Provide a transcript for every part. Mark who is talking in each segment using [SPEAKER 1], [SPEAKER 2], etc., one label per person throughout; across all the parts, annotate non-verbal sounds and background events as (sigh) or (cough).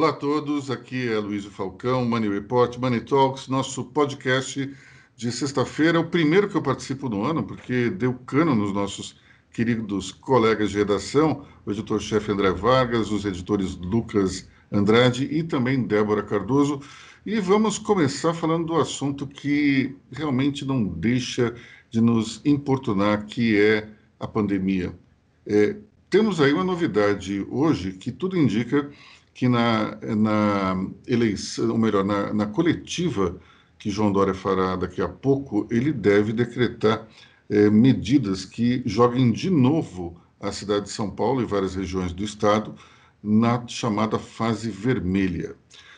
[SPEAKER 1] Olá a todos, aqui é Luiz Falcão, Money Report, Money Talks, nosso podcast de sexta-feira, é o primeiro que eu participo no ano, porque deu cano nos nossos queridos colegas de redação, o editor-chefe André Vargas, os editores Lucas Andrade e também Débora Cardoso. E vamos começar falando do assunto que realmente não deixa de nos importunar, que é a pandemia. É, temos aí uma novidade hoje que tudo indica que na, na eleição, ou melhor, na, na coletiva que João Dória fará daqui a pouco, ele deve decretar é, medidas que joguem de novo a cidade de São Paulo e várias regiões do estado na chamada fase vermelha.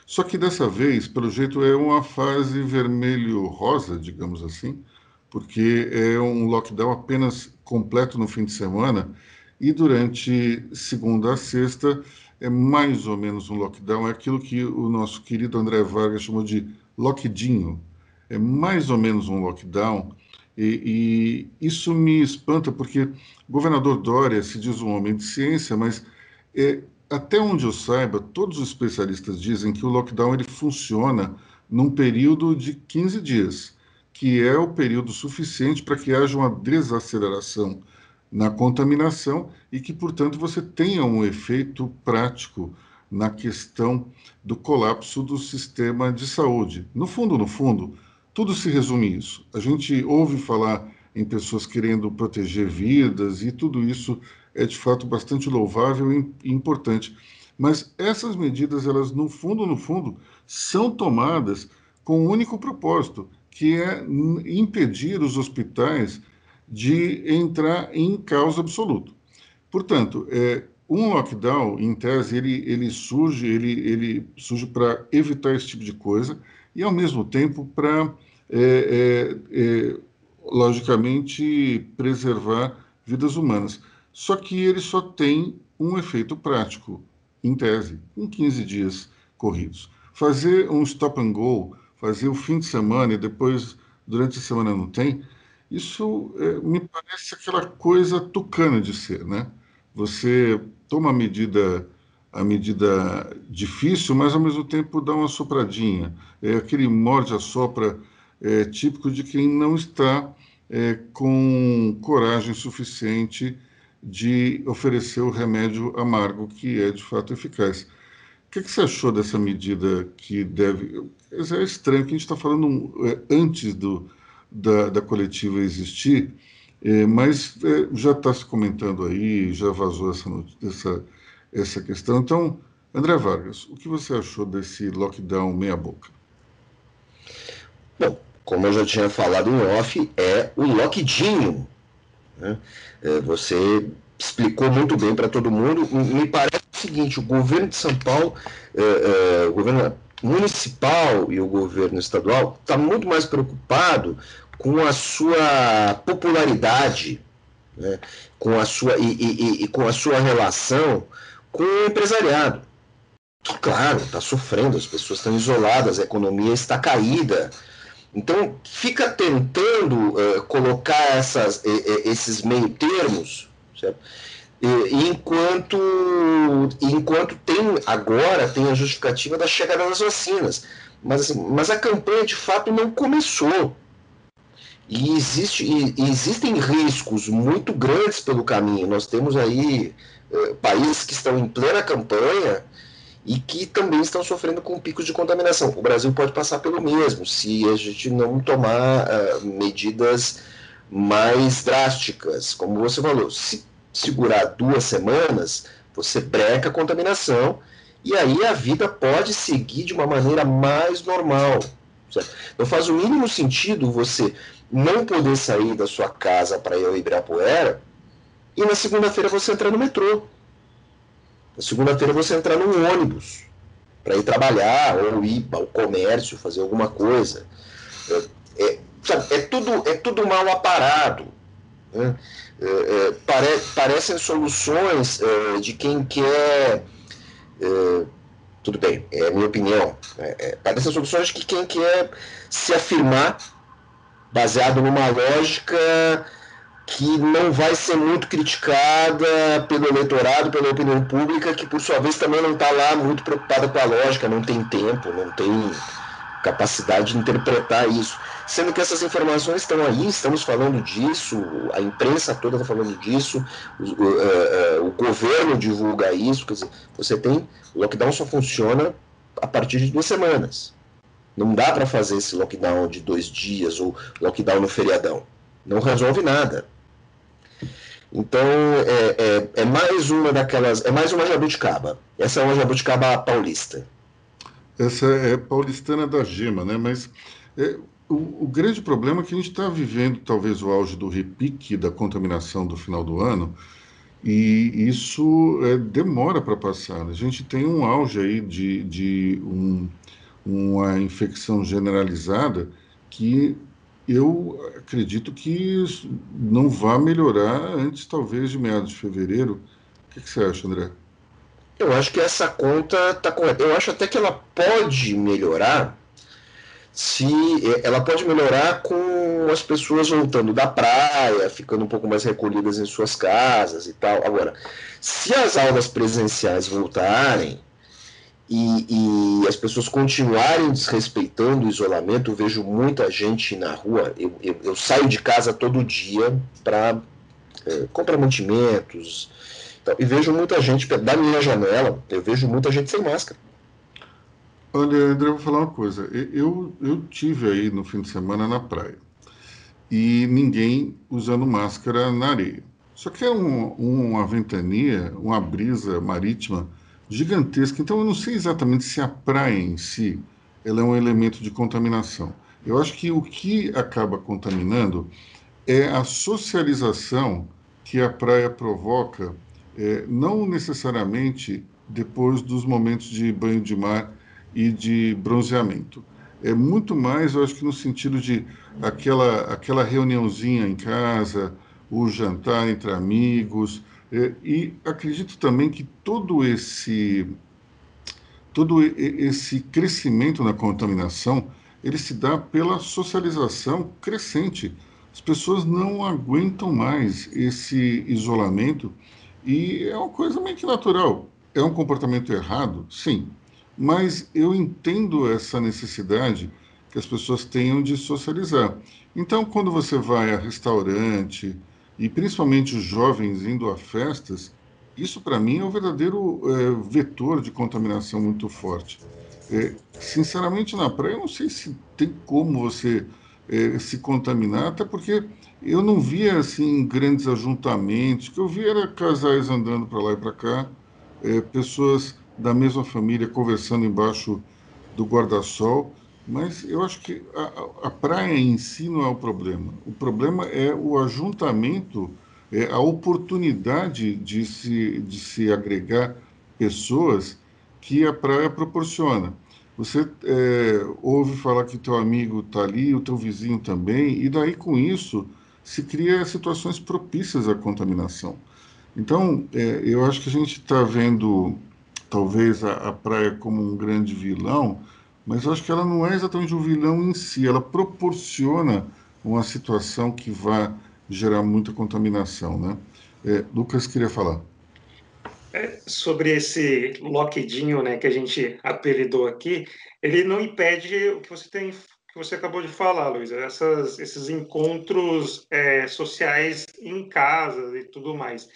[SPEAKER 1] Só que dessa vez, pelo jeito, é uma fase vermelho-rosa, digamos assim, porque é um lockdown apenas completo no fim de semana e durante segunda a sexta é mais ou menos um lockdown, é aquilo que o nosso querido André Vargas chamou de lockdinho. É mais ou menos um lockdown, e, e isso me espanta porque o governador Dória se diz um homem de ciência, mas é, até onde eu saiba, todos os especialistas dizem que o lockdown ele funciona num período de 15 dias, que é o período suficiente para que haja uma desaceleração na contaminação e que, portanto, você tenha um efeito prático na questão do colapso do sistema de saúde. No fundo, no fundo, tudo se resume isso. A gente ouve falar em pessoas querendo proteger vidas e tudo isso é de fato bastante louvável e importante. Mas essas medidas, elas no fundo, no fundo, são tomadas com um único propósito, que é impedir os hospitais de entrar em caos absoluto. Portanto, é, um lockdown, em tese, ele, ele surge, ele, ele surge para evitar esse tipo de coisa e, ao mesmo tempo, para, é, é, é, logicamente, preservar vidas humanas. Só que ele só tem um efeito prático, em tese, em 15 dias corridos. Fazer um stop and go, fazer o fim de semana e depois, durante a semana, não tem, isso é, me parece aquela coisa tucana de ser, né? Você toma a medida a medida difícil, mas ao mesmo tempo dá uma sopradinha. É aquele morde-a-sopra é, típico de quem não está é, com coragem suficiente de oferecer o remédio amargo que é de fato eficaz. O que, que você achou dessa medida que deve. É estranho que a gente está falando é, antes do, da, da coletiva existir, é, mas é, já está se comentando aí, já vazou essa, essa, essa questão. Então, André Vargas, o que você achou desse lockdown meia-boca?
[SPEAKER 2] Bom, como eu já tinha falado em off, é o lockdinho. Né? É, você explicou muito bem para todo mundo. Me parece o seguinte: o governo de São Paulo, é, é, o governo municipal e o governo estadual está muito mais preocupado com a sua popularidade, né, com a sua, e, e, e, com a sua relação com o empresariado. Que, claro, está sofrendo, as pessoas estão isoladas, a economia está caída. Então, fica tentando uh, colocar essas, esses meio termos, certo? enquanto, enquanto tem agora tem a justificativa da chegada das vacinas. Mas, assim, mas a campanha de fato não começou. E, existe, e, existem riscos muito grandes pelo caminho. Nós temos aí eh, países que estão em plena campanha e que também estão sofrendo com picos de contaminação. O Brasil pode passar pelo mesmo se a gente não tomar uh, medidas mais drásticas. Como você falou, se segurar duas semanas, você breca a contaminação e aí a vida pode seguir de uma maneira mais normal. Certo? Não faz o mínimo sentido você não poder sair da sua casa para ir ao Ibirapuera e na segunda-feira você entrar no metrô. Na segunda-feira você entrar num ônibus para ir trabalhar ou ir ao comércio, fazer alguma coisa. É, é, sabe, é, tudo, é tudo mal aparado. Né? É, é, pare, parecem soluções é, de quem quer. É, tudo bem, é a minha opinião. É, parecem soluções de quem quer se afirmar baseado numa lógica que não vai ser muito criticada pelo eleitorado, pela opinião pública, que por sua vez também não está lá muito preocupada com a lógica, não tem tempo, não tem capacidade de interpretar isso. Sendo que essas informações estão aí, estamos falando disso, a imprensa toda está falando disso, o, uh, uh, o, governo divulga isso, quer dizer, você tem. O lockdown só funciona a partir de duas semanas. Não dá para fazer esse lockdown de dois dias ou lockdown no feriadão. Não resolve nada. Então é, é, é mais uma daquelas. É mais uma jabuticaba. Essa é uma jabuticaba paulista.
[SPEAKER 1] Essa é paulistana da gema, né? Mas é, o, o, grande problema é que a gente está vivendo talvez o auge do repique da contaminação do final do ano e isso é, demora para passar. A gente tem um auge aí de, de um, uma infecção generalizada que eu acredito que não vai melhorar antes, talvez, de meados de fevereiro. O que, que você acha, André?
[SPEAKER 2] Eu acho que essa conta está correta. Eu acho até que ela pode melhorar se ela pode melhorar com as pessoas voltando da praia, ficando um pouco mais recolhidas em suas casas e tal. Agora, se as aulas presenciais voltarem e, e as pessoas continuarem desrespeitando o isolamento, eu vejo muita gente na rua. Eu, eu, eu saio de casa todo dia para é, comprar mantimentos então, e vejo muita gente da minha janela. Eu vejo muita gente sem máscara.
[SPEAKER 1] Olha, André, eu vou falar uma coisa. Eu, eu tive aí no fim de semana na praia e ninguém usando máscara na areia. Só que é um, uma ventania, uma brisa marítima gigantesca. Então eu não sei exatamente se a praia em si ela é um elemento de contaminação. Eu acho que o que acaba contaminando é a socialização que a praia provoca, é, não necessariamente depois dos momentos de banho de mar e de bronzeamento. É muito mais, eu acho que no sentido de aquela, aquela reuniãozinha em casa, o jantar entre amigos, é, e acredito também que todo esse todo esse crescimento na contaminação ele se dá pela socialização crescente. As pessoas não aguentam mais esse isolamento e é uma coisa meio que natural. É um comportamento errado? Sim mas eu entendo essa necessidade que as pessoas tenham de socializar. Então, quando você vai a restaurante, e principalmente os jovens indo a festas, isso para mim é um verdadeiro é, vetor de contaminação muito forte. É, sinceramente, na praia, eu não sei se tem como você é, se contaminar, até porque eu não via assim grandes ajuntamentos, que eu via era casais andando para lá e para cá, é, pessoas da mesma família conversando embaixo do guarda-sol, mas eu acho que a, a, praia em si não é o problema. O problema é o ajuntamento, é a oportunidade de se, de se agregar pessoas que a praia proporciona. Você é, ouve falar que teu amigo está ali, o teu vizinho também, e daí com isso se cria situações propícias à contaminação. Então, é, eu acho que a gente está vendo talvez a, a praia como um grande vilão, mas eu acho que ela não é exatamente um vilão em si, ela proporciona uma situação que vai gerar muita contaminação, né? É, Lucas queria falar.
[SPEAKER 3] É, sobre esse loquidinho, né, que a gente apelidou aqui, ele não impede o que você tem, que você acabou de falar, Luiz, essas, esses encontros é, sociais em casa e tudo mais.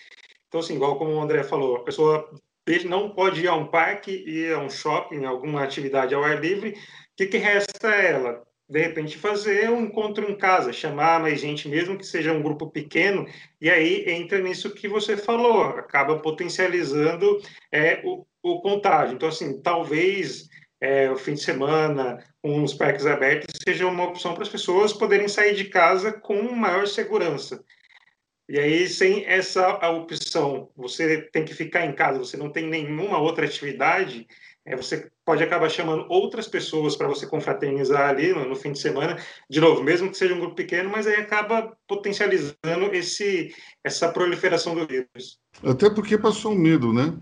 [SPEAKER 3] Então, assim, igual como o André falou, a pessoa ele não pode ir a um parque, ir a um shopping, alguma atividade ao ar livre, o que, que resta a ela? De repente, fazer um encontro em casa, chamar mais gente, mesmo que seja um grupo pequeno, e aí entra nisso que você falou, acaba potencializando é, o, o contágio. Então, assim, talvez é, o fim de semana, com os parques abertos, seja uma opção para as pessoas poderem sair de casa com maior segurança. E aí, sem essa opção, você tem que ficar em casa, você não tem nenhuma outra atividade, é, você pode acabar chamando outras pessoas para você confraternizar ali no, no, fim de semana, de novo, mesmo que seja um grupo pequeno, mas aí acaba potencializando esse, essa proliferação do vírus.
[SPEAKER 1] Até porque passou um medo, né?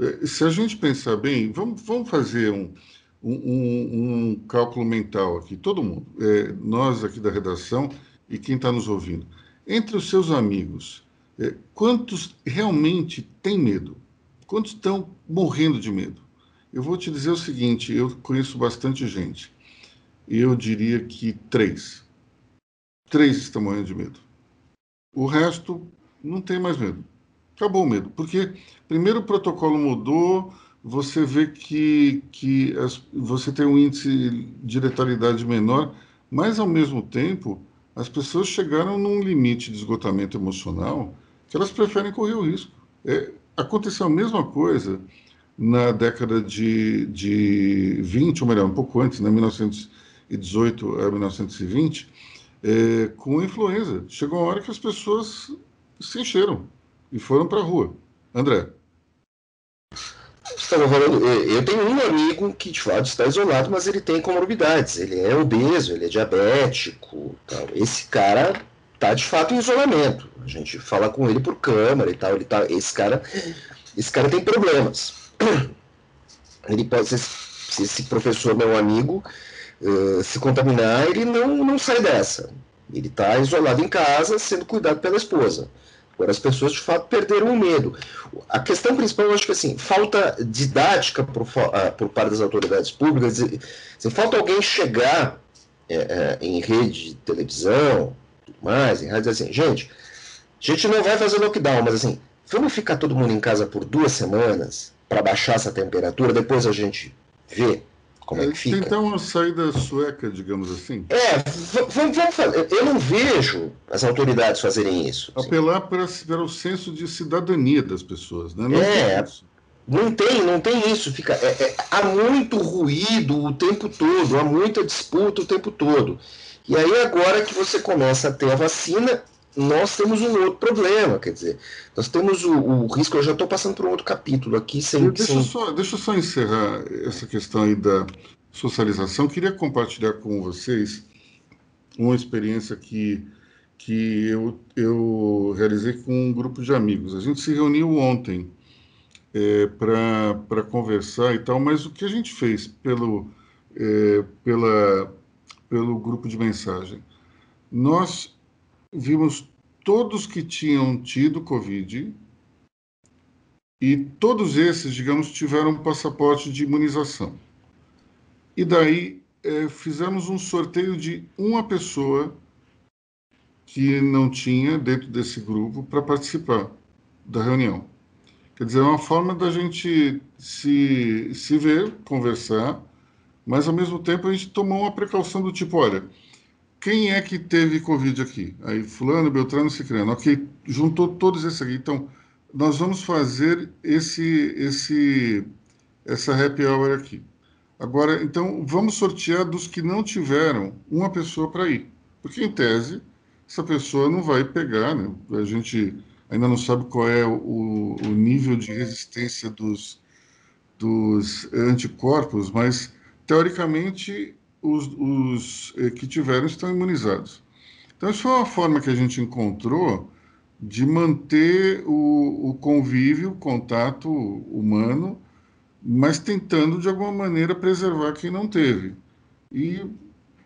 [SPEAKER 1] É, se a gente pensar bem, vamos, vamos fazer um, um, um cálculo mental aqui, todo mundo, é, nós aqui da redação e quem está nos ouvindo Entre os seus amigos, é, quantos realmente têm medo? Quantos estão morrendo de medo? Eu vou te dizer o seguinte: eu conheço bastante gente. E eu diria que três. Três estão morrendo de medo. O resto não tem mais medo. Acabou o medo. Porque, primeiro, o protocolo mudou, você vê que, que as, você tem um índice de letalidade menor, mas, ao mesmo tempo, as pessoas chegaram num limite de esgotamento emocional que elas preferem correr o risco. É, aconteceu a mesma coisa na década de, de 20, ou melhor, um pouco antes, né, 1918 a 1920, é, com a influenza. Chegou uma hora que as pessoas se encheram e foram para a rua. André.
[SPEAKER 2] Falando, eu tenho um amigo que de fato está isolado, mas ele tem comorbidades. Ele é obeso, ele é diabético. Tal. Esse cara está de fato em isolamento. A gente fala com ele por câmera e tal. Ele tá, esse cara, esse cara tem problemas. Ele pode se esse professor meu amigo se contaminar, ele não, não sai dessa. Ele está isolado em casa, sendo cuidado pela esposa. As pessoas de fato perderam o medo. A questão principal, eu acho que assim, falta didática por, uh, por parte das autoridades públicas. Assim, falta alguém chegar é, é, em rede de televisão, tudo mais, em rádio, assim, gente, a gente não vai fazer lockdown, mas assim, vamos ficar todo mundo em casa por duas semanas para baixar essa temperatura, depois a gente vê como é, é que fica.
[SPEAKER 1] Tentar uma saída sueca, digamos assim.
[SPEAKER 2] É, vamos, vamos fazer. Eu não vejo as autoridades fazerem isso.
[SPEAKER 1] Assim. Apelar para, para o senso de cidadania das pessoas, né?
[SPEAKER 2] Não é, não tem, não tem isso. Fica, é, é, há muito ruído o tempo todo, há muita disputa o tempo todo. E aí agora que você começa a ter a vacina, nós temos um outro problema, quer dizer, nós temos o, o risco, eu já estou passando por um outro capítulo aqui, sem...
[SPEAKER 1] Deixa,
[SPEAKER 2] sem...
[SPEAKER 1] Só, deixa eu só encerrar essa questão aí da socialização, queria compartilhar com vocês uma experiência que, que eu, eu realizei com um grupo de amigos. A gente se reuniu ontem é, para conversar e tal, mas o que a gente fez pelo, é, pela, pelo grupo de mensagem? Nós vimos todos que tinham tido Covid e todos esses, digamos, tiveram passaporte de imunização. E daí é, fizemos um sorteio de uma pessoa que não tinha dentro desse grupo para participar da reunião. Quer dizer, é uma forma da gente se, se ver, conversar, mas ao mesmo tempo a gente tomou uma precaução do tipo, olha, quem é que teve Covid aqui? Aí, fulano, Beltrano, Cicrano. Ok, juntou todos esses aqui. Então, nós vamos fazer esse, esse, essa happy hour aqui. Agora, então, vamos sortear dos que não tiveram uma pessoa para ir. Porque, em tese, essa pessoa não vai pegar, né? A gente ainda não sabe qual é o, o nível de resistência dos, dos anticorpos, mas, teoricamente, os, os eh, que tiveram estão imunizados. Então, isso foi uma forma que a gente encontrou de manter o, o convívio, o contato humano, mas tentando, de alguma maneira, preservar quem não teve. E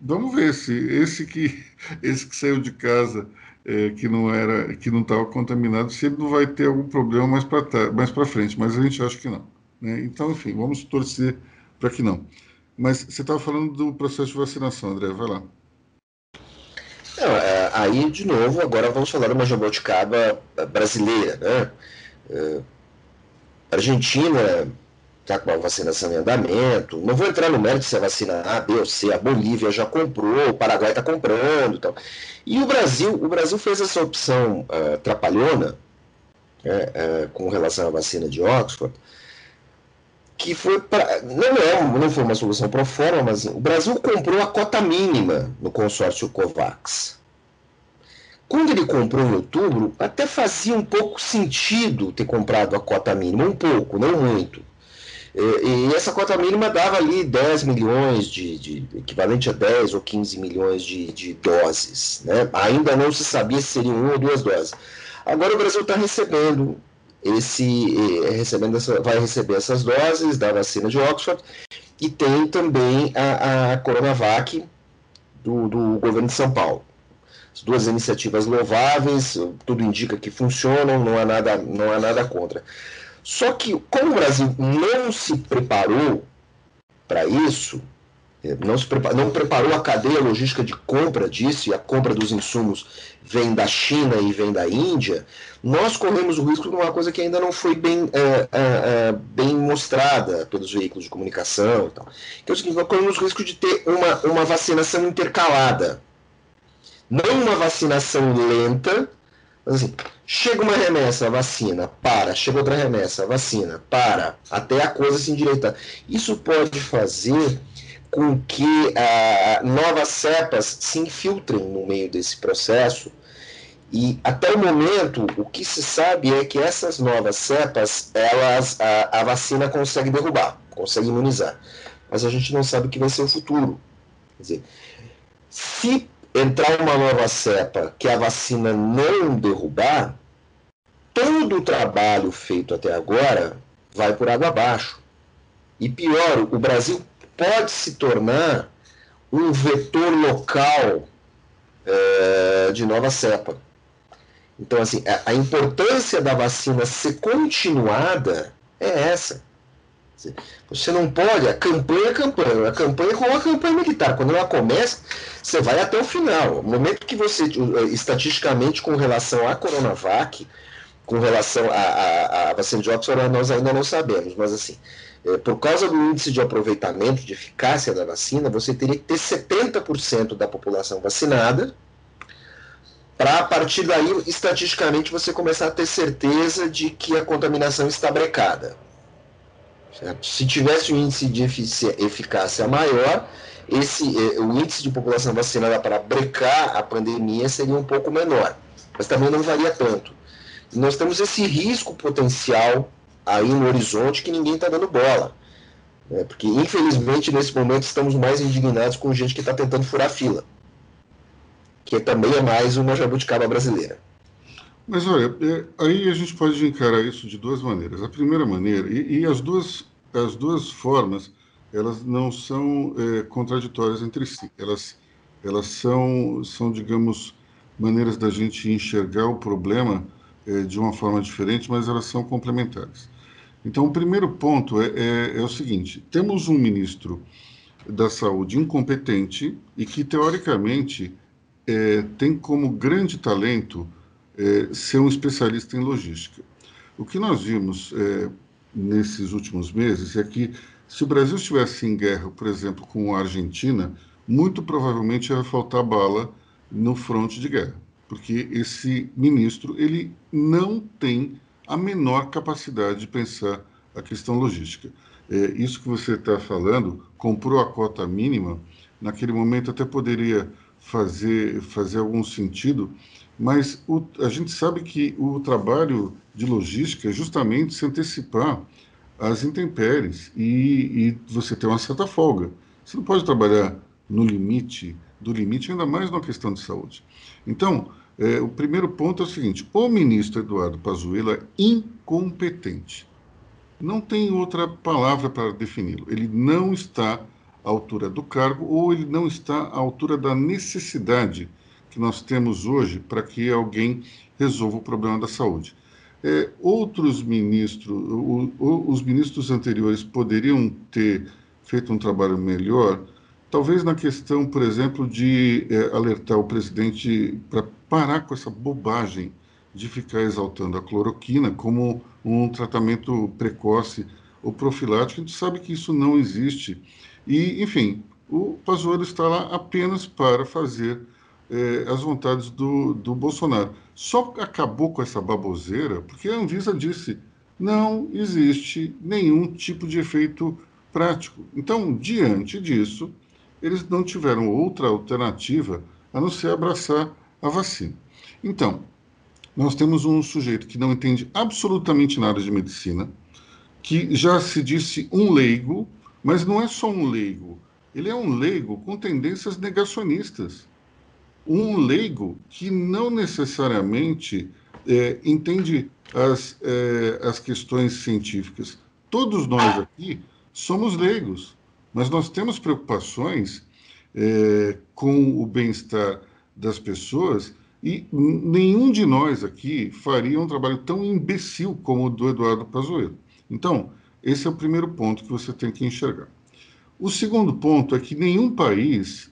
[SPEAKER 1] vamos ver se esse que, (laughs) esse que saiu de casa é, que não era que não estava contaminado se ele não vai ter algum problema mais para mais para frente mas a gente acha que não né? então enfim vamos torcer para que não mas você estava falando do processo de vacinação, André, vai lá.
[SPEAKER 2] Não, é, aí, de novo, agora vamos falar de uma jabuticaba brasileira. Né? É, Argentina está com a vacinação em andamento. Não vou entrar no mérito se a vacina A, B ou C. A Bolívia já comprou, o Paraguai está comprando. Então. E o Brasil, o Brasil fez essa opção uh, trapalhona né, com relação à vacina de Oxford, que foi para não é não foi uma solução pro forma, mas o Brasil comprou a cota mínima no consórcio Covax. Quando ele comprou em outubro, até fazia um pouco sentido ter comprado a cota mínima, um pouco, não muito. E, essa cota mínima dava ali 10 milhões de, de equivalente a 10 ou 15 milhões de, de doses. Né? Ainda não se sabia se seriam uma ou duas doses. Agora o Brasil está recebendo esse eh, recebendo essa, vai receber essas doses da vacina de Oxford e tem também a, a Coronavac do, do governo de São Paulo. As duas iniciativas louváveis, tudo indica que funcionam, não há nada, não há nada contra. Só que, como o Brasil não se preparou para isso, não, se não preparou a cadeia logística de compra disso, e a compra dos insumos vem da China e vem da Índia, nós corremos o risco de uma coisa que ainda não foi bem, é, é, é, bem mostrada pelos veículos de comunicação e tal. Que é o seguinte, nós corremos o risco de ter uma, uma vacinação intercalada. Não uma vacinação lenta, assim, chega uma remessa, vacina, para, chega outra remessa, vacina, para, até a coisa se endireitar. Isso pode fazer com que ah, novas cepas se infiltrem no meio desse processo. E até o momento, o que se sabe é que essas novas cepas, elas a, a vacina consegue derrubar, consegue imunizar. Mas a gente não sabe o que vai ser o futuro. Quer dizer, se entrar uma nova cepa que a vacina não derrubar, todo o trabalho feito até agora vai por água abaixo. E pior, o Brasil pode se tornar um vetor local é, de nova cepa. Então, assim, a, a, importância da vacina ser continuada é essa. Você não pode, a campanha é campanha, a campanha é como a campanha militar. Quando ela começa, você vai até o final. No momento que você, estatisticamente, com relação à Coronavac, com relação à vacina de Oxford, nós ainda não sabemos, mas assim, é, por causa do índice de aproveitamento, de eficácia da vacina, você teria que ter 70% da população vacinada, para a partir daí, estatisticamente, você começar a ter certeza de que a contaminação está brecada. Certo? Se tivesse um índice de eficácia maior, esse, é, o índice de população vacinada para brecar a pandemia seria um pouco menor, mas também não varia tanto. Nós temos esse risco potencial aí no horizonte que ninguém está dando bola. Né? Porque, infelizmente, nesse momento estamos mais indignados com gente que está tentando furar fila. Que também é mais uma jabuticaba brasileira.
[SPEAKER 1] Mas olha, é, aí a gente pode encarar isso de duas maneiras. A primeira maneira, e, e as, duas, as duas formas, elas não são é, contraditórias entre si. Elas, elas são, são, digamos, maneiras da gente enxergar o problema é, de uma forma diferente, mas elas são complementares. Então, o primeiro ponto é, é, é o seguinte: temos um ministro da Saúde incompetente e que, teoricamente, é, tem como grande talento é, ser um especialista em logística. O que nós vimos é, nesses últimos meses é que, se o Brasil estivesse em guerra, por exemplo, com a Argentina, muito provavelmente ia faltar bala no fronte de guerra, porque esse ministro ele não tem a menor capacidade de pensar a questão logística. É, isso que você está falando, comprou a cota mínima, naquele momento até poderia fazer, fazer algum sentido, mas o, a gente sabe que o trabalho de logística é justamente se antecipar às intempéries e, e você ter uma certa folga. Você não pode trabalhar no limite do limite, ainda mais numa questão de saúde. Então, é, o primeiro ponto é o seguinte: o ministro Eduardo Pazuello é incompetente. Não tem outra palavra para defini-lo. Ele não está à altura do cargo ou ele não está à altura da necessidade que nós temos hoje para que alguém resolva o problema da saúde. É, outros ministros, o, o, os ministros anteriores poderiam ter feito um trabalho melhor, talvez na questão, por exemplo, de é, alertar o presidente para parar com essa bobagem de ficar exaltando a cloroquina como um tratamento precoce ou profilático. A gente sabe que isso não existe. E, enfim, o Pazuello está lá apenas para fazer eh, as vontades do, do Bolsonaro. Só acabou com essa baboseira porque a Anvisa disse não existe nenhum tipo de efeito prático. Então, diante disso, eles não tiveram outra alternativa a não ser abraçar a vacina. Então, nós temos um sujeito que não entende absolutamente nada de medicina, que já se disse um leigo, mas não é só um leigo, ele é um leigo com tendências negacionistas. Um leigo que não necessariamente é, entende as, é, as questões científicas. Todos nós aqui somos leigos, mas nós temos preocupações é, com o bem-estar das pessoas e nenhum de nós aqui faria um trabalho tão imbecil como o do Eduardo Pazuello. Então, esse é o primeiro ponto que você tem que enxergar. O segundo ponto é que nenhum país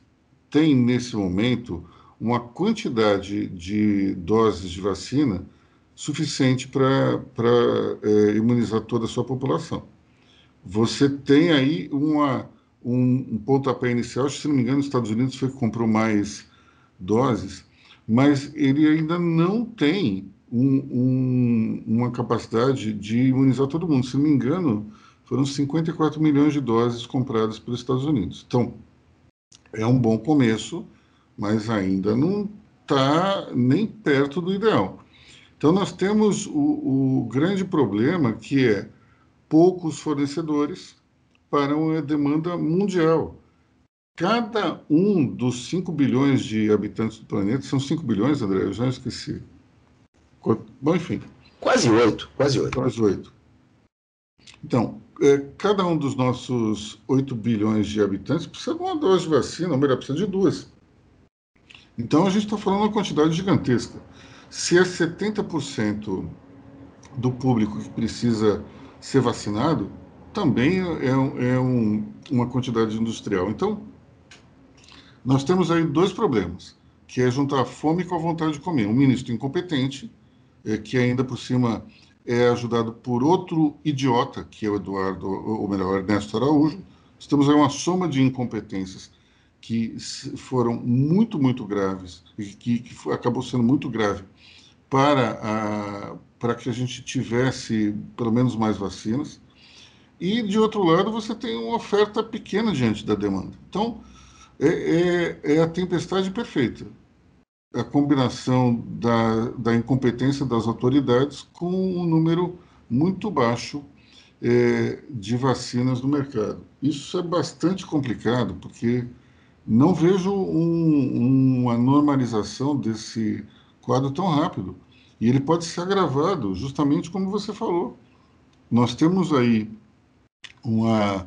[SPEAKER 1] tem, nesse momento, uma quantidade de doses de vacina suficiente para é, imunizar toda a sua população. Você tem aí uma, um, um pontapé inicial, se não me engano, os Estados Unidos foi que comprou mais doses, mas ele ainda não tem um, um, uma capacidade de imunizar todo mundo. Se não me engano, foram 54 milhões de doses compradas pelos Estados Unidos. Então, é um bom começo, mas ainda não está nem perto do ideal. Então, nós temos o, o grande problema que é poucos fornecedores para uma demanda mundial. Cada um dos 5 bilhões de habitantes do planeta, são 5 bilhões, André? Eu já esqueci. Bom, enfim.
[SPEAKER 2] Quase 8, quase 8.
[SPEAKER 1] Quase 8. Então, é, cada um dos nossos 8 bilhões de habitantes precisa de uma dose de vacina, ou melhor, precisa de duas. Então, a gente está falando uma quantidade gigantesca. Se é 70% do público que precisa ser vacinado, também é, é um, uma quantidade industrial. Então, nós temos aí dois problemas, que é juntar fome com a vontade de comer. Um ministro incompetente, é, que ainda por cima é ajudado por outro idiota, que é o Eduardo, ou melhor, Ernesto Araújo. Estamos aí uma soma de incompetências que foram muito, muito graves, e que, que foi, acabou sendo muito grave para, a, para que a gente tivesse pelo menos mais vacinas. E, de outro lado, você tem uma oferta pequena diante da demanda. Então, é, é, é a tempestade perfeita. A combinação da, da incompetência das autoridades com um número muito baixo é, de vacinas no mercado. Isso é bastante complicado, porque não vejo um, uma normalização desse quadro tão rápido. E ele pode ser agravado, justamente como você falou. Nós temos aí uma,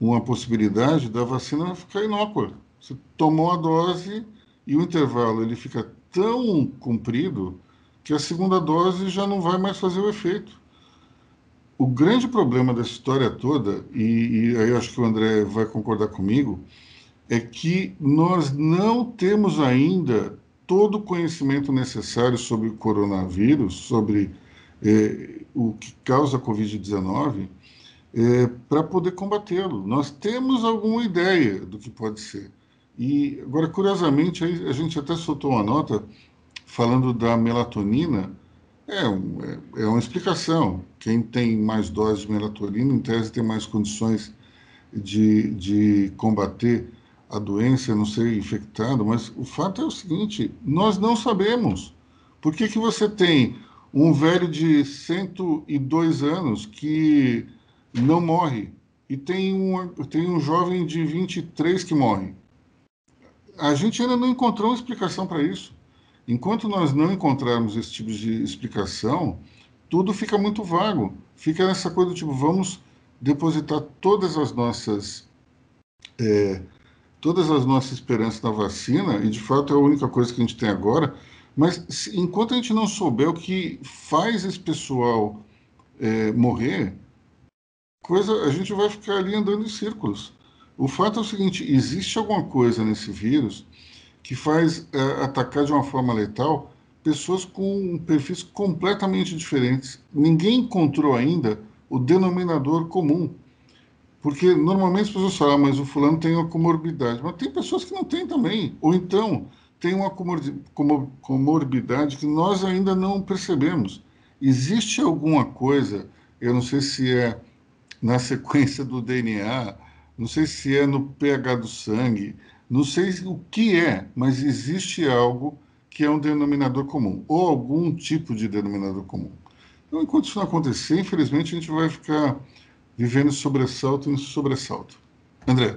[SPEAKER 1] uma possibilidade da vacina ficar inócua. Você tomou a dose e o intervalo ele fica tão comprido que a segunda dose já não vai mais fazer o efeito. O grande problema dessa história toda, e, e aí acho que o André vai concordar comigo, é que nós não temos ainda todo o conhecimento necessário sobre o coronavírus, sobre eh, o que causa a Covid-19, eh, para poder combatê-lo. Nós temos alguma ideia do que pode ser. E agora, curiosamente, a gente até soltou uma nota falando da melatonina. É, um, é, é uma explicação. Quem tem mais doses de melatonina, em tese, tem mais condições de, de combater a doença, não ser infectado. Mas o fato é o seguinte: nós não sabemos. Por que, que você tem um velho de 102 anos que não morre e tem, uma, tem um jovem de 23 que morre? A gente ainda não encontrou uma explicação para isso. Enquanto nós não encontrarmos esse tipo de explicação, tudo fica muito vago. Fica nessa coisa do tipo, vamos depositar todas as nossas é, todas as nossas esperanças na vacina, e de fato é a única coisa que a gente tem agora, mas se, enquanto a gente não souber o que faz esse pessoal é, morrer, coisa, a gente vai ficar ali andando em círculos. O fato é o seguinte: existe alguma coisa nesse vírus que faz é, atacar de uma forma letal pessoas com perfis completamente diferentes. Ninguém encontrou ainda o denominador comum. Porque normalmente as pessoas falam, ah, mas o fulano tem uma comorbidade. Mas tem pessoas que não têm também. Ou então tem uma comorbidade que nós ainda não percebemos. Existe alguma coisa, eu não sei se é na (laughs) sequência do DNA, não sei se é no pH do sangue, não sei o que é, mas existe algo que é um denominador comum, ou algum tipo de denominador comum. Então, enquanto isso não acontecer, infelizmente, a gente vai ficar vivendo sobressalto em sobressalto. André.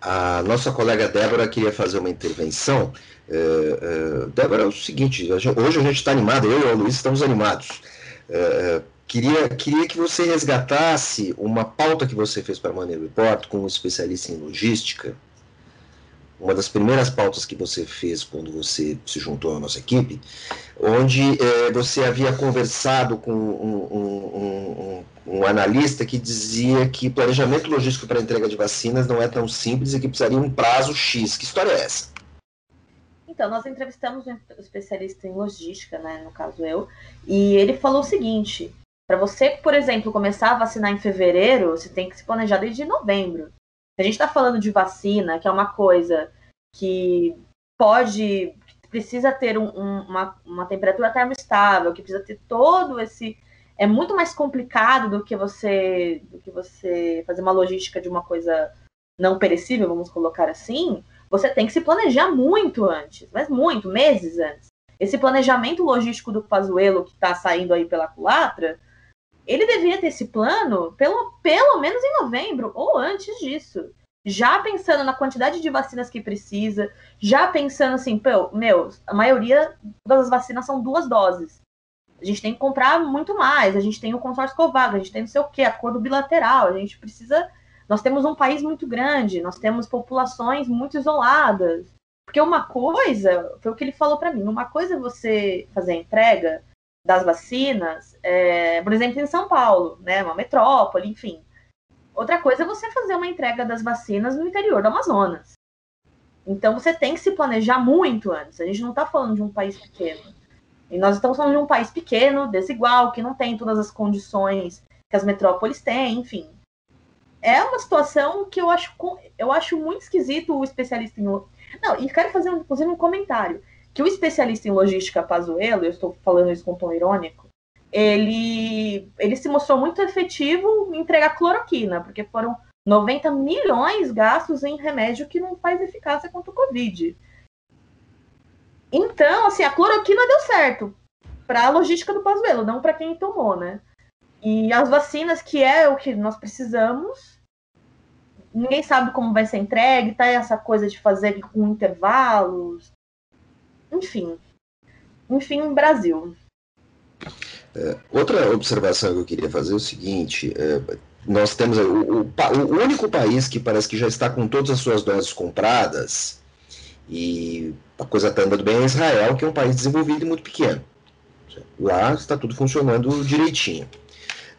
[SPEAKER 2] A nossa colega Débora queria fazer uma intervenção. É, é, Débora, é o seguinte: hoje a gente está animado, eu e o Luiz estamos animados. É, Queria, queria que você resgatasse uma pauta que você fez para a Money Report com um especialista em logística, uma das primeiras pautas que você fez quando você se juntou à nossa equipe, onde é, você havia conversado com um, um, um, um, analista que dizia que planejamento logístico para entrega de vacinas não é tão simples e que precisaria um prazo X. Que história é essa?
[SPEAKER 4] Então, nós entrevistamos um especialista em logística, né, no caso eu, e ele falou o seguinte: para você, por exemplo, começar a vacinar em fevereiro, você tem que se planejar desde novembro. A gente está falando de vacina, que é uma coisa que pode, precisa ter um, um, uma, uma temperatura termoestável, que precisa ter todo esse. É muito mais complicado do que você do que você fazer uma logística de uma coisa não perecível, vamos colocar assim. Você tem que se planejar muito antes, mas muito, meses antes. Esse planejamento logístico do Pazuello que está saindo aí pela culatra, ele deveria ter esse plano pelo, pelo menos em novembro ou antes disso. Já pensando na quantidade de vacinas que precisa, já pensando assim, pô, meu, a maioria das vacinas são duas doses. A gente tem que comprar muito mais, a gente tem o consórcio Covax, a gente tem não sei o quê, acordo bilateral, a gente precisa. Nós temos um país muito grande, nós temos populações muito isoladas. Porque uma coisa, foi o que ele falou para mim, uma coisa é você fazer a entrega das vacinas, é, por exemplo, em São Paulo, né, uma metrópole, enfim. Outra coisa é você fazer uma entrega das vacinas no interior do Amazonas. Então você tem que se planejar muito antes. A gente não está falando de um país pequeno. E nós estamos falando de um país pequeno, desigual, que não tem todas as condições que as metrópoles têm, enfim. É uma situação que eu acho, eu acho muito esquisito o especialista em. Não, e quero fazer, inclusive, um comentário que o especialista em logística Pazuello, eu estou falando isso com tom irônico, ele, ele se mostrou muito efetivo em entregar cloroquina, porque foram 90 milhões gastos em remédio que não faz eficácia contra o Covid. Então, assim, a cloroquina deu certo para a logística do Pazuello, não para quem tomou, né? E as vacinas, que é o que nós precisamos, ninguém sabe como vai ser entregue, tá essa coisa de fazer com intervalos, enfim. Enfim, Brasil.
[SPEAKER 2] É, outra observação que eu queria fazer é o seguinte: é, nós temos o, o, o, único país que parece que já está com todas as suas doses compradas e a coisa está andando bem é Israel, que é um país desenvolvido e muito pequeno. Lá está tudo funcionando direitinho.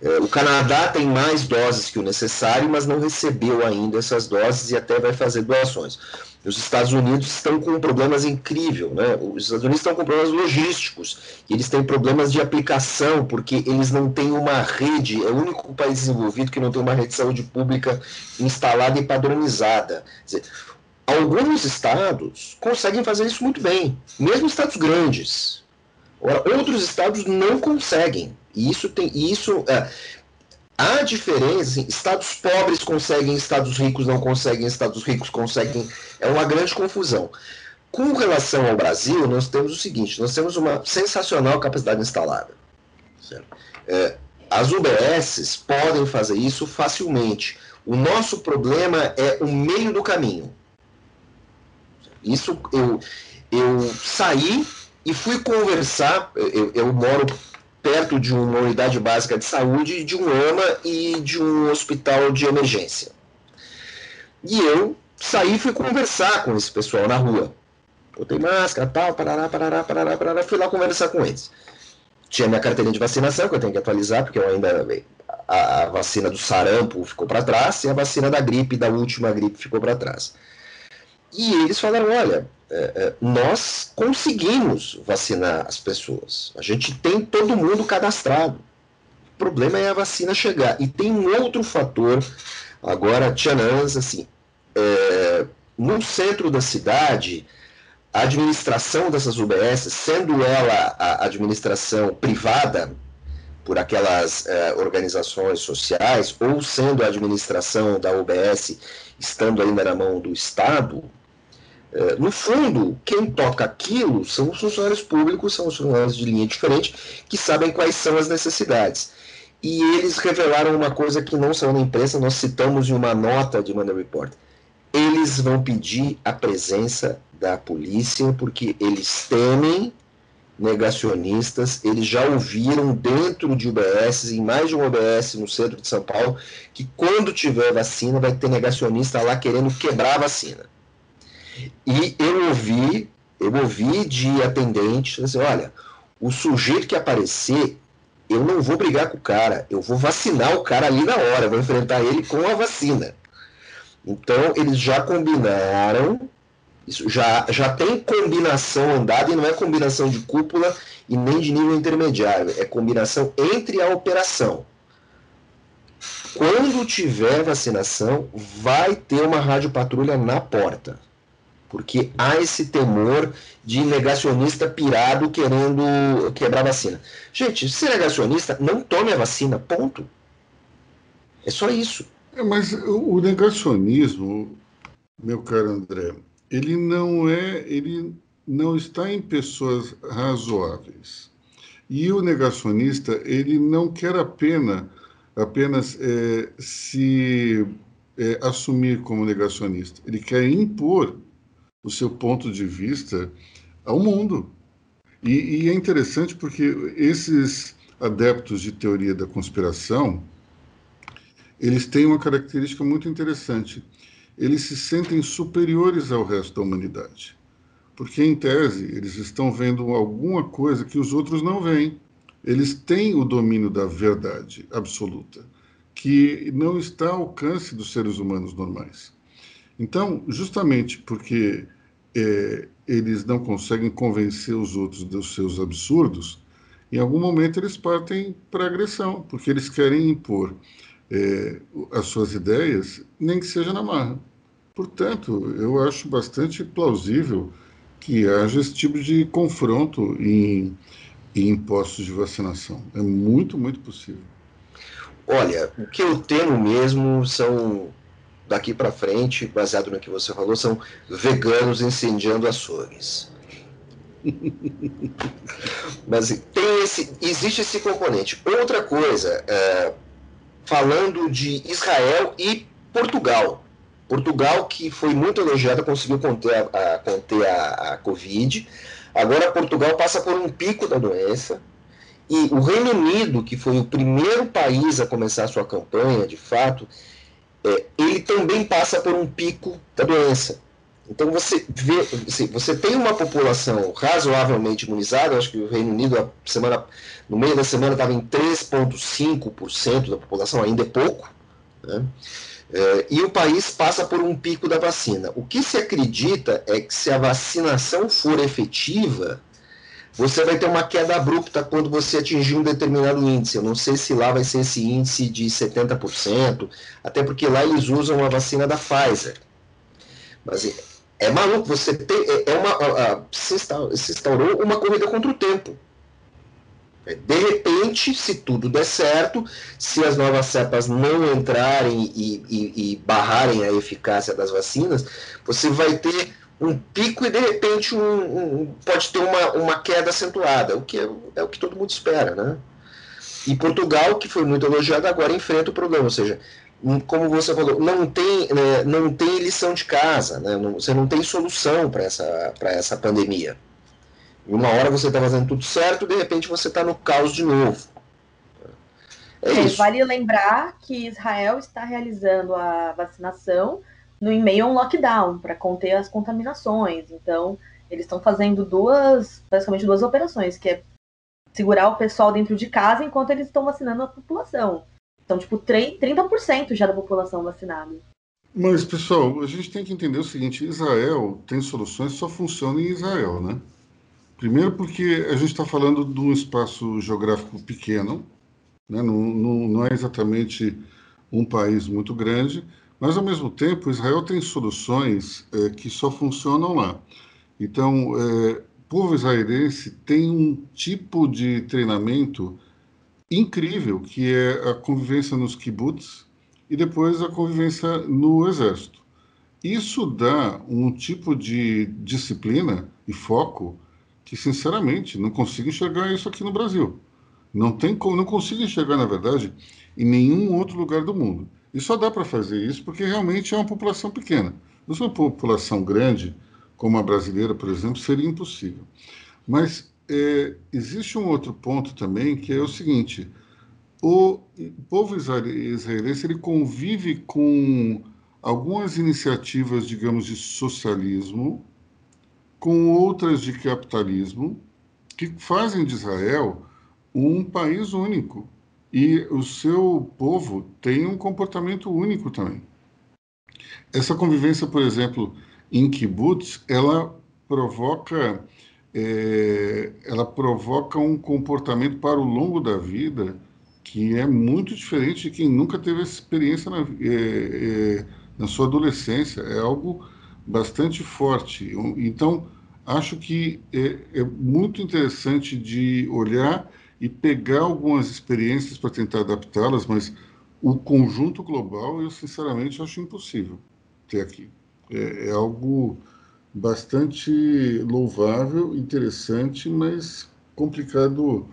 [SPEAKER 2] É, o Canadá tem mais doses que o necessário, mas não recebeu ainda essas doses e até vai fazer doações. Os Estados Unidos estão com problemas incríveis, né? Os Estados Unidos estão com problemas logísticos, eles têm problemas de aplicação, porque eles não têm uma rede, é o único país desenvolvido que não tem uma rede de saúde pública instalada e padronizada. Dizer, alguns estados conseguem fazer isso muito bem, mesmo estados grandes. Outros estados não conseguem. E isso tem. Isso, é, Há diferença, estados pobres conseguem, estados ricos não conseguem, estados ricos conseguem. É uma grande confusão. Com relação ao Brasil, nós temos o seguinte: nós temos uma sensacional capacidade instalada. É, as UBSs podem fazer isso facilmente. O nosso problema é o meio do caminho. Isso eu, eu saí e fui conversar. Eu, eu moro perto de uma unidade básica de saúde, de um AMA e de um hospital de emergência. E eu saí e fui conversar com esse pessoal na rua. Botei máscara, tal, parará, parará, parará, parará, fui lá conversar com eles. Tinha minha carteirinha de vacinação, que eu tenho que atualizar, porque eu ainda. A, vacina do sarampo ficou para trás e a vacina da gripe, da última gripe, ficou para trás. E eles falaram: olha, nós conseguimos vacinar as pessoas. A gente tem todo mundo cadastrado. O problema é a vacina chegar. E tem um outro fator, agora, Tianans, assim, é, no centro da cidade, a administração dessas UBS, sendo ela a administração privada, por aquelas é, organizações sociais, ou sendo a administração da UBS estando ainda na mão do Estado, é, no fundo, quem toca aquilo são os funcionários públicos, são os funcionários de linha diferente, que sabem quais são as necessidades. E eles revelaram uma coisa que não saiu na imprensa, nós citamos em uma nota de Monday Report. Eles vão pedir a presença da polícia porque eles temem negacionistas, eles já ouviram dentro de UBS, em mais de um UBS no centro de São Paulo, que quando tiver vacina vai ter negacionista lá querendo quebrar a vacina. E eu ouvi, eu ouvi de atendente, assim, olha, o sujeito que aparecer, eu não vou brigar com o cara, eu vou vacinar o cara ali na hora, vou enfrentar ele com a vacina. Então, eles já combinaram, isso já, já tem combinação andada, e não é combinação de cúpula e nem de nível intermediário, é combinação entre a operação. Quando tiver vacinação, vai ter uma rádio patrulha na porta. Porque há esse temor de negacionista pirado querendo quebrar a vacina. Gente, se negacionista, não tome a vacina, ponto. É só isso.
[SPEAKER 1] É, mas o negacionismo, meu caro André, ele não é, ele não está em pessoas razoáveis. E o negacionista, ele não quer apenas, apenas é, se é, assumir como negacionista, ele quer impor o seu ponto de vista ao mundo. E, e, é interessante porque esses adeptos de teoria da conspiração, eles têm uma característica muito interessante. Eles se sentem superiores ao resto da humanidade. Porque, em tese, eles estão vendo alguma coisa que os outros não veem. Eles têm o domínio da verdade absoluta, que não está ao alcance dos seres humanos normais. Então, justamente porque é, eles não conseguem convencer os outros dos seus absurdos, em algum momento eles partem para agressão, porque eles querem impor é, as suas ideias, nem que seja na marra. Portanto, eu acho bastante plausível que haja esse tipo de confronto em, em postos de vacinação. É muito, muito possível.
[SPEAKER 2] Olha, o que eu temo mesmo são daqui para frente, baseado no que você falou, são veganos incendiando açougues. (laughs) Mas tem esse, existe esse componente. Outra coisa, é, falando de Israel e Portugal. Portugal, que foi muito elogiada, conseguiu conter a, a conter a, a Covid. Agora Portugal passa por um pico da doença. E o Reino Unido, que foi o primeiro país a começar a sua campanha, de fato, é, ele também passa por um pico da doença. Então você vê, você tem uma população razoavelmente imunizada, acho que o Reino Unido semana, no meio da semana estava em 3,5% da população, ainda é pouco, né? é, e o país passa por um pico da vacina. O que se acredita é que se a vacinação for efetiva, você vai ter uma queda abrupta quando você atingir um determinado índice. Eu não sei se lá vai ser esse índice de 70%, até porque lá eles usam a vacina da Pfizer. Mas é, é maluco, você tem. É, é uma, a, a, se, instaurou, uma corrida contra o tempo. É, de repente, se tudo der certo, se as novas cepas não entrarem e, e, e barrarem a eficácia das vacinas, você vai ter um pico e de repente um, um, pode ter uma, uma queda acentuada, o que é, é, o que todo mundo espera, né? E Portugal, que foi muito elogiado, agora enfrenta o problema, ou seja, como você falou, não tem, né, não tem lição de casa, né? Não, você não tem solução para essa, essa pandemia. Uma hora você está fazendo tudo certo, de repente você está no caos de novo.
[SPEAKER 4] É, é vale lembrar que Israel está realizando a vacinação no meio a um lockdown para conter as contaminações. Então, eles estão fazendo duas, basicamente duas operações, que é segurar o pessoal dentro de casa enquanto eles estão vacinando a população. Então, tipo, 30% já da população vacinada.
[SPEAKER 1] Mas, pessoal, a gente tem que entender o seguinte: Israel tem soluções só funcionam em Israel, né? Primeiro, porque a gente está falando de um espaço geográfico pequeno, né? não, não, não é exatamente um país muito grande. Mas, ao mesmo tempo, Israel tem soluções é, que só funcionam lá. Então, é, povo israelense tem um tipo de treinamento incrível, que é a convivência nos kibbutz e depois a convivência no exército. Isso dá um tipo de disciplina e foco que, sinceramente, não consigo enxergar isso aqui no Brasil. Não, tem, não consigo enxergar, na verdade, em nenhum outro lugar do mundo. E só dá para fazer isso porque realmente é uma população pequena. Se uma população grande, como a brasileira, por exemplo, seria impossível. Mas é, existe um outro ponto também, que é o seguinte: o povo israelense ele convive com algumas iniciativas, digamos, de socialismo com outras de capitalismo que fazem de Israel um país único e o seu povo tem um comportamento único também. Essa convivência, por exemplo, em kibbutz, ela provoca é, ela provoca um comportamento para o longo da vida que é muito diferente de quem nunca teve essa experiência na, é, é, na sua adolescência. É algo bastante forte. Então, acho que é, é muito interessante de olhar e pegar algumas experiências para tentar adaptá-las, mas o conjunto global eu sinceramente acho impossível ter aqui. É, é algo bastante louvável, interessante, mas complicado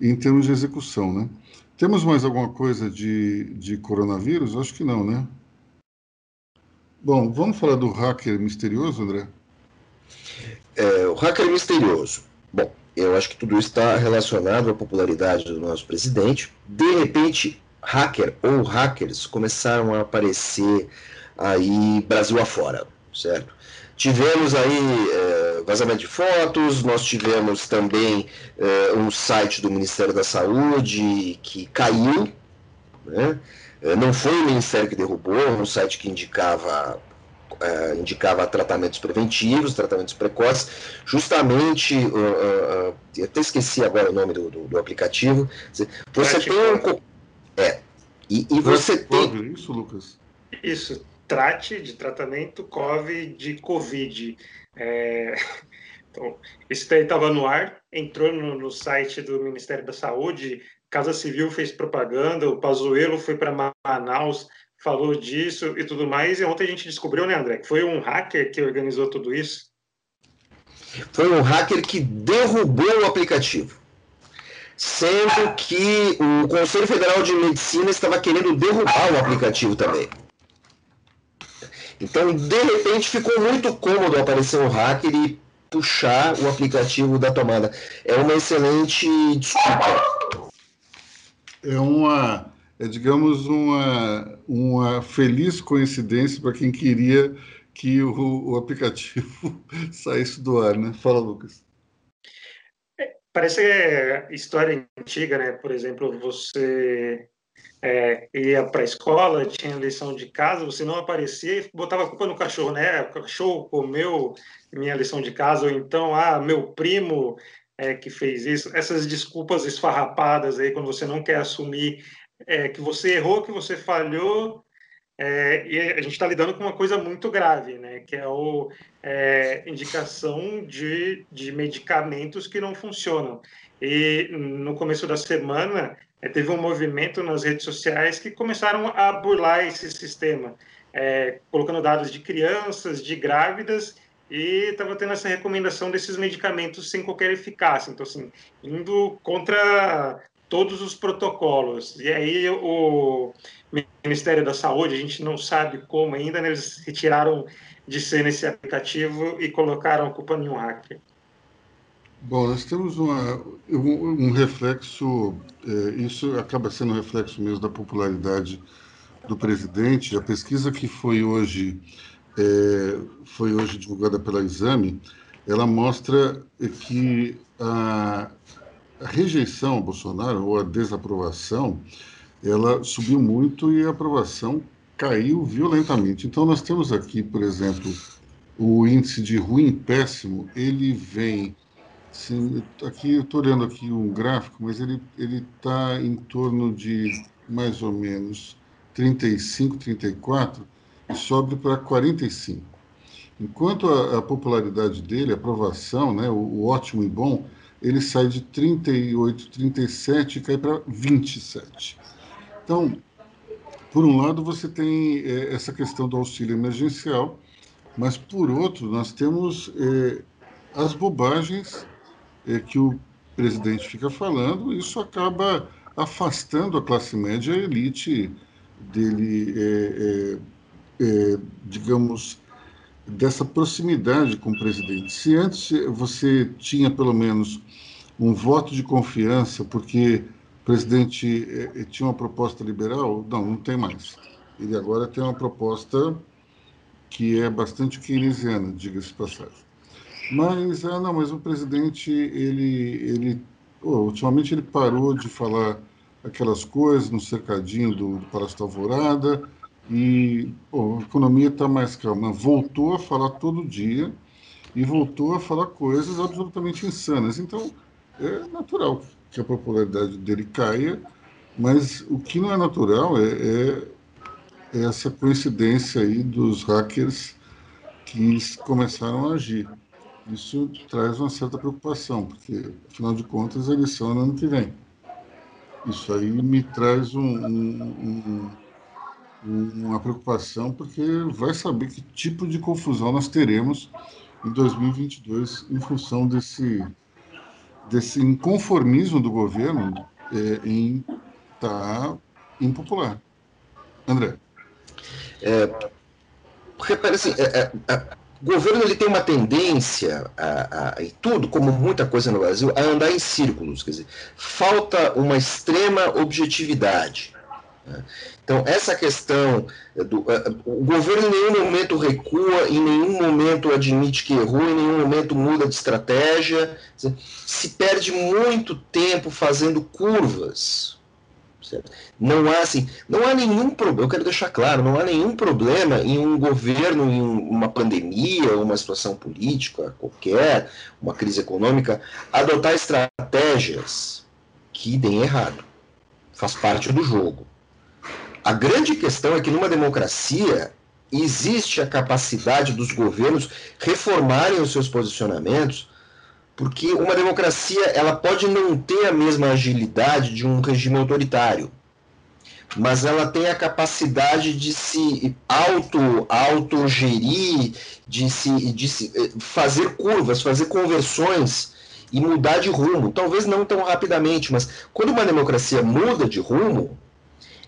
[SPEAKER 1] em termos de execução, né? Temos mais alguma coisa de, de coronavírus? Acho que não, né? Bom, vamos falar do hacker misterioso, André?
[SPEAKER 2] É, o hacker misterioso. Bom, eu acho que tudo isso está relacionado à popularidade do nosso presidente. De repente, hacker ou hackers começaram a aparecer aí Brasil afora, certo? Tivemos aí é, vazamento de fotos, nós tivemos também é, um site do Ministério da Saúde que caiu, né? É, não foi o Ministério que derrubou, um site que indicava uh, indicava tratamentos preventivos, tratamentos precoces, justamente, uh, uh, eu até esqueci agora o nome do, do, do aplicativo, você tem um... É, e, e você tem...
[SPEAKER 1] Isso, Lucas?
[SPEAKER 3] Isso, trate de tratamento COVID de Covid. É... (laughs) Então, isso daí estava no ar, entrou no, no, site do Ministério da Saúde, Casa Civil fez propaganda, o Pazuello foi para Manaus falou disso e tudo mais. E ontem a gente descobriu, né, André, que foi um hacker que organizou tudo isso.
[SPEAKER 2] Foi um hacker que derrubou o aplicativo. Sendo que o Conselho Federal de Medicina estava querendo derrubar o aplicativo também. Então, de repente, ficou muito cômodo aparecer um hacker e puxar o aplicativo da tomada. É uma excelente desculpa.
[SPEAKER 1] É uma é, digamos, uma, uma feliz coincidência para quem queria que o, o, aplicativo (laughs) saísse do ar, né? Fala, Lucas.
[SPEAKER 3] É, parece é história antiga, né? Por exemplo, você é, ia para a escola, tinha lição de casa, você não aparecia e botava a culpa no cachorro, né? O cachorro comeu minha lição de casa, ou então, ah, meu primo é, que fez isso. Essas desculpas esfarrapadas aí, quando você não quer assumir é, que você errou, que você falhou, é, e a gente está lidando com uma coisa muito grave, né? Que é a é, indicação de, de medicamentos que não funcionam. E no começo da semana é, teve um movimento nas redes sociais que começaram a burlar esse sistema, é, colocando dados de crianças, de grávidas e estava tendo essa recomendação desses medicamentos sem qualquer eficácia. Então, assim, indo contra todos os protocolos. E aí o Ministério da Saúde, a gente não sabe como ainda, né, eles retiraram de cena esse aplicativo e colocaram a culpa em um hacker.
[SPEAKER 1] Bom, nós temos uma, um, um reflexo, é, isso acaba sendo um reflexo mesmo da popularidade do presidente. A pesquisa que foi hoje, é, foi hoje divulgada pela Exame, ela mostra que a, a rejeição ao Bolsonaro, ou a desaprovação, ela subiu muito e a aprovação caiu violentamente. Então, nós temos aqui, por exemplo, o índice de ruim péssimo, ele vem. Aqui eu estou olhando aqui um gráfico, mas ele está em torno de mais ou menos 35, 34 e sobe para 45. Enquanto a, a, popularidade dele, a aprovação, né, o, o ótimo e bom, ele sai de 38, 37 e cai para 27. Então, por um lado, você tem é, essa questão do auxílio emergencial, mas por outro, nós temos é, as bobagens é, que o presidente fica falando, e isso acaba afastando a classe média, a elite dele, é, é, é, digamos, dessa proximidade com o presidente. Se antes você tinha pelo menos um voto de confiança, porque o presidente eh, tinha uma proposta liberal, não, não tem mais. Ele agora tem uma proposta que é bastante keynesiana, diga-se passagem. Mas, ah, não, mas o presidente, ele, ele oh, ultimamente ele parou de falar aquelas coisas no cercadinho do Palácio da Alvorada e oh, a economia está mais calma. Voltou a falar todo dia e voltou a falar coisas absolutamente insanas. Então, é natural que a popularidade dele caia, mas o que não é natural é, é, é essa coincidência aí dos hackers que começaram a agir. Isso traz uma certa preocupação, porque, afinal de contas, a eleição é no ano que vem. Isso aí me traz um, um, um, uma preocupação, porque vai saber que tipo de confusão nós teremos em 2022 em função desse, desse inconformismo do governo é, em estar tá impopular. André.
[SPEAKER 2] É, porque parece. É, é, o governo ele tem uma tendência, a, a, e tudo, como muita coisa no Brasil, a andar em círculos. Quer dizer, falta uma extrema objetividade. Né? Então, essa questão, do, uh, o governo em nenhum momento recua, em nenhum momento admite que errou, em nenhum momento muda de estratégia, se perde muito tempo fazendo curvas. Não há assim, não há nenhum problema, eu quero deixar claro, não há nenhum problema em um governo, em uma pandemia, uma situação política qualquer, uma crise econômica, adotar estratégias que deem errado. Faz parte do jogo. A grande questão é que numa democracia existe a capacidade dos governos reformarem os seus posicionamentos, porque uma democracia ela pode não ter a mesma agilidade de um regime autoritário, mas ela tem a capacidade de se auto autogerir, de se, de se eh, fazer curvas, fazer conversões e mudar de rumo. Talvez não tão rapidamente, mas quando uma democracia muda de rumo,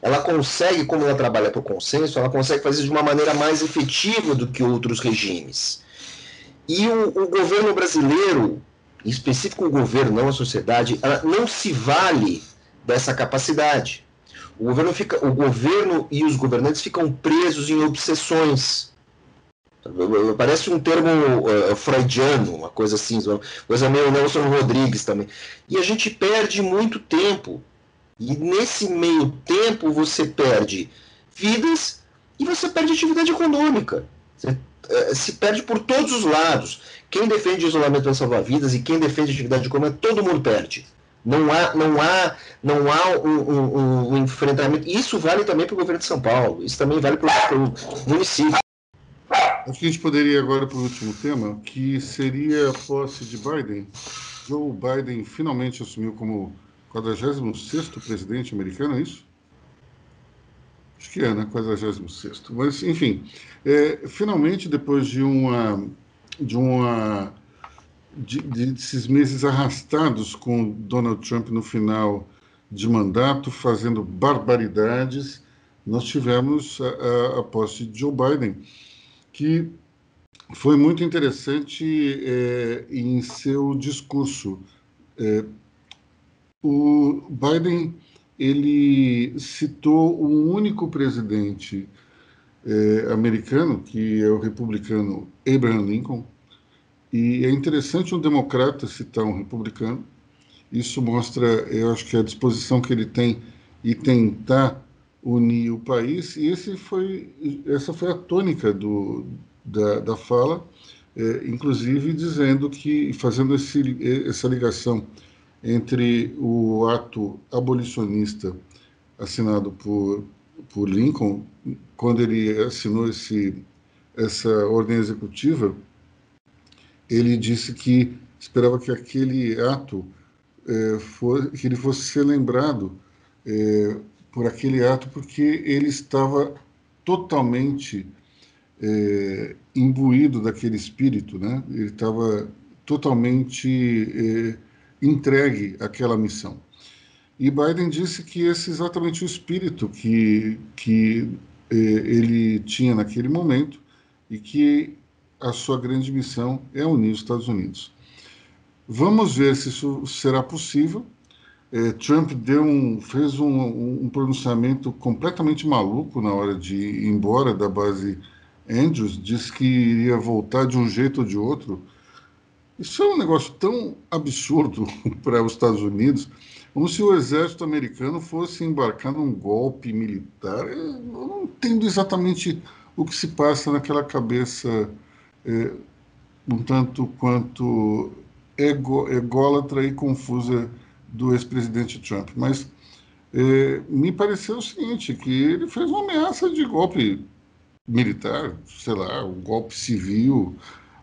[SPEAKER 2] ela consegue, como ela trabalha por consenso, ela consegue fazer de uma maneira mais efetiva do que outros regimes. E o, o governo brasileiro, em específico o governo, não a sociedade, ela não se vale dessa capacidade. O governo, fica, o governo e os governantes ficam presos em obsessões. Parece um termo uh, freudiano, uma coisa assim, coisa meio Nelson Rodrigues também. E a gente perde muito tempo e nesse meio tempo você perde vidas e você perde atividade econômica. Você é, se perde por todos os lados. Quem defende isolamento vai salvar vidas e quem defende atividade econômica, todo mundo perde. Não há, não há, não há um, um, um enfrentamento. Isso vale também para o governo de São Paulo. Isso também vale para o município.
[SPEAKER 1] Acho que a gente poderia agora para o último tema, que seria a posse de Biden. Joe Biden finalmente assumiu como 46 presidente americano, é isso? Acho que é, né? 46. Mas, enfim, é, finalmente, depois de uma. de uma. De, de, desses meses arrastados com Donald Trump no final de mandato, fazendo barbaridades, nós tivemos a, a, a posse de Joe Biden, que foi muito interessante é, em seu discurso. É, o Biden ele citou um único presidente é, americano, que é o republicano Abraham Lincoln, e é interessante um democrata citar um republicano. Isso mostra, eu acho que a disposição que ele tem e tentar unir o país. E esse foi, essa foi a tônica do, da, da fala, é, inclusive dizendo que, fazendo esse, essa ligação entre o ato abolicionista assinado por, por Lincoln, quando ele assinou esse, essa ordem executiva, ele disse que esperava que aquele ato é, for, que ele fosse ser lembrado é, por aquele ato, porque ele estava totalmente é, imbuído daquele espírito, né? Ele estava totalmente entregue àquela missão. E Biden disse que esse é exatamente o espírito que, que eh, ele tinha naquele momento e que a sua grande missão é unir os Estados Unidos. Vamos ver se isso será possível. é, Trump deu um, fez um, um, pronunciamento completamente maluco na hora de ir embora da base Andrews, disse que iria voltar de um jeito ou de outro. Isso é um negócio tão absurdo (laughs) para os Estados Unidos, como se o exército americano fosse embarcar num golpe militar. Eu não entendo exatamente o que se passa naquela cabeça é, um tanto quanto ego, ególatra e confusa do ex-presidente Trump. Mas é, me pareceu o seguinte, que ele fez uma ameaça de golpe militar, sei lá, um golpe civil,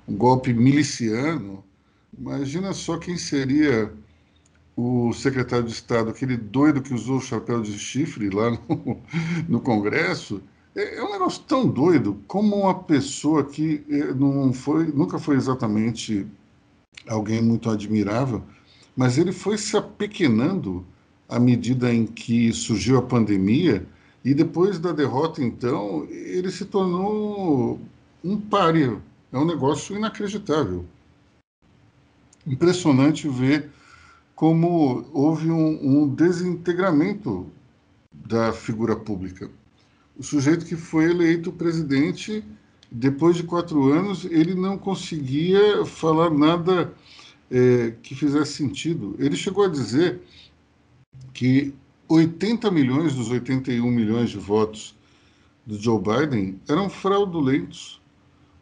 [SPEAKER 1] um golpe miliciano. Imagina só quem seria o secretário de Estado, aquele doido que usou o chapéu de chifre lá no, (laughs) no Congresso. É, é, um negócio tão doido como uma pessoa que é, não foi, nunca foi exatamente alguém muito admirável, mas ele foi se apequenando à medida em que surgiu a pandemia e depois da derrota, então, ele se tornou um páreo. É um negócio inacreditável. Impressionante ver como houve um, um desintegramento da figura pública. O sujeito que foi eleito presidente, depois de quatro anos, ele não conseguia falar nada é, que fizesse sentido. Ele chegou a dizer que 80 milhões dos 81 milhões de votos do Joe Biden eram fraudulentos.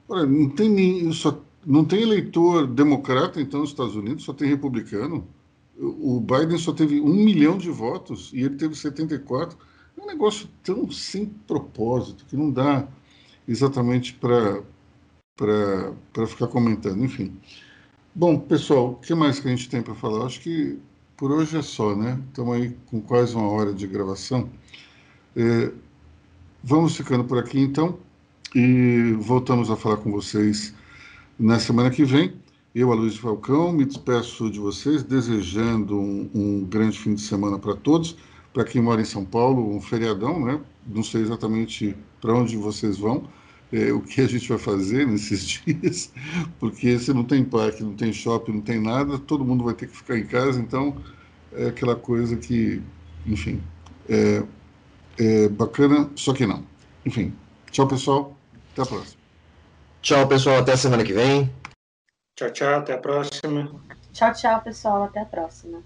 [SPEAKER 1] Ora, não tem, só, não tem eleitor democrata, então, nos Estados Unidos, só tem republicano. O Biden só teve um milhão de votos e ele teve 74. É um negócio tão sem propósito que não dá exatamente para ficar comentando. Enfim. Bom, pessoal, o que mais que a gente tem para falar? Acho que por hoje é só, né? Estamos aí com quase uma hora de gravação. É, vamos ficando por aqui então e voltamos a falar com vocês na semana que vem. Eu, Luiz Falcão, me despeço de vocês, desejando um, um grande fim de semana para todos. Para quem mora em São Paulo, um feriadão, né? Não sei exatamente para onde vocês vão é, o que a gente vai fazer nesses (laughs) dias, porque se não tem parque, não tem shopping, não tem nada, todo mundo vai ter que ficar em casa, então é aquela coisa que, enfim, é, é bacana, só que não. Enfim, tchau pessoal, até a próxima.
[SPEAKER 2] Tchau pessoal, até a semana que vem.
[SPEAKER 3] Tchau, tchau, até a próxima.
[SPEAKER 4] Tchau, tchau pessoal, até a próxima.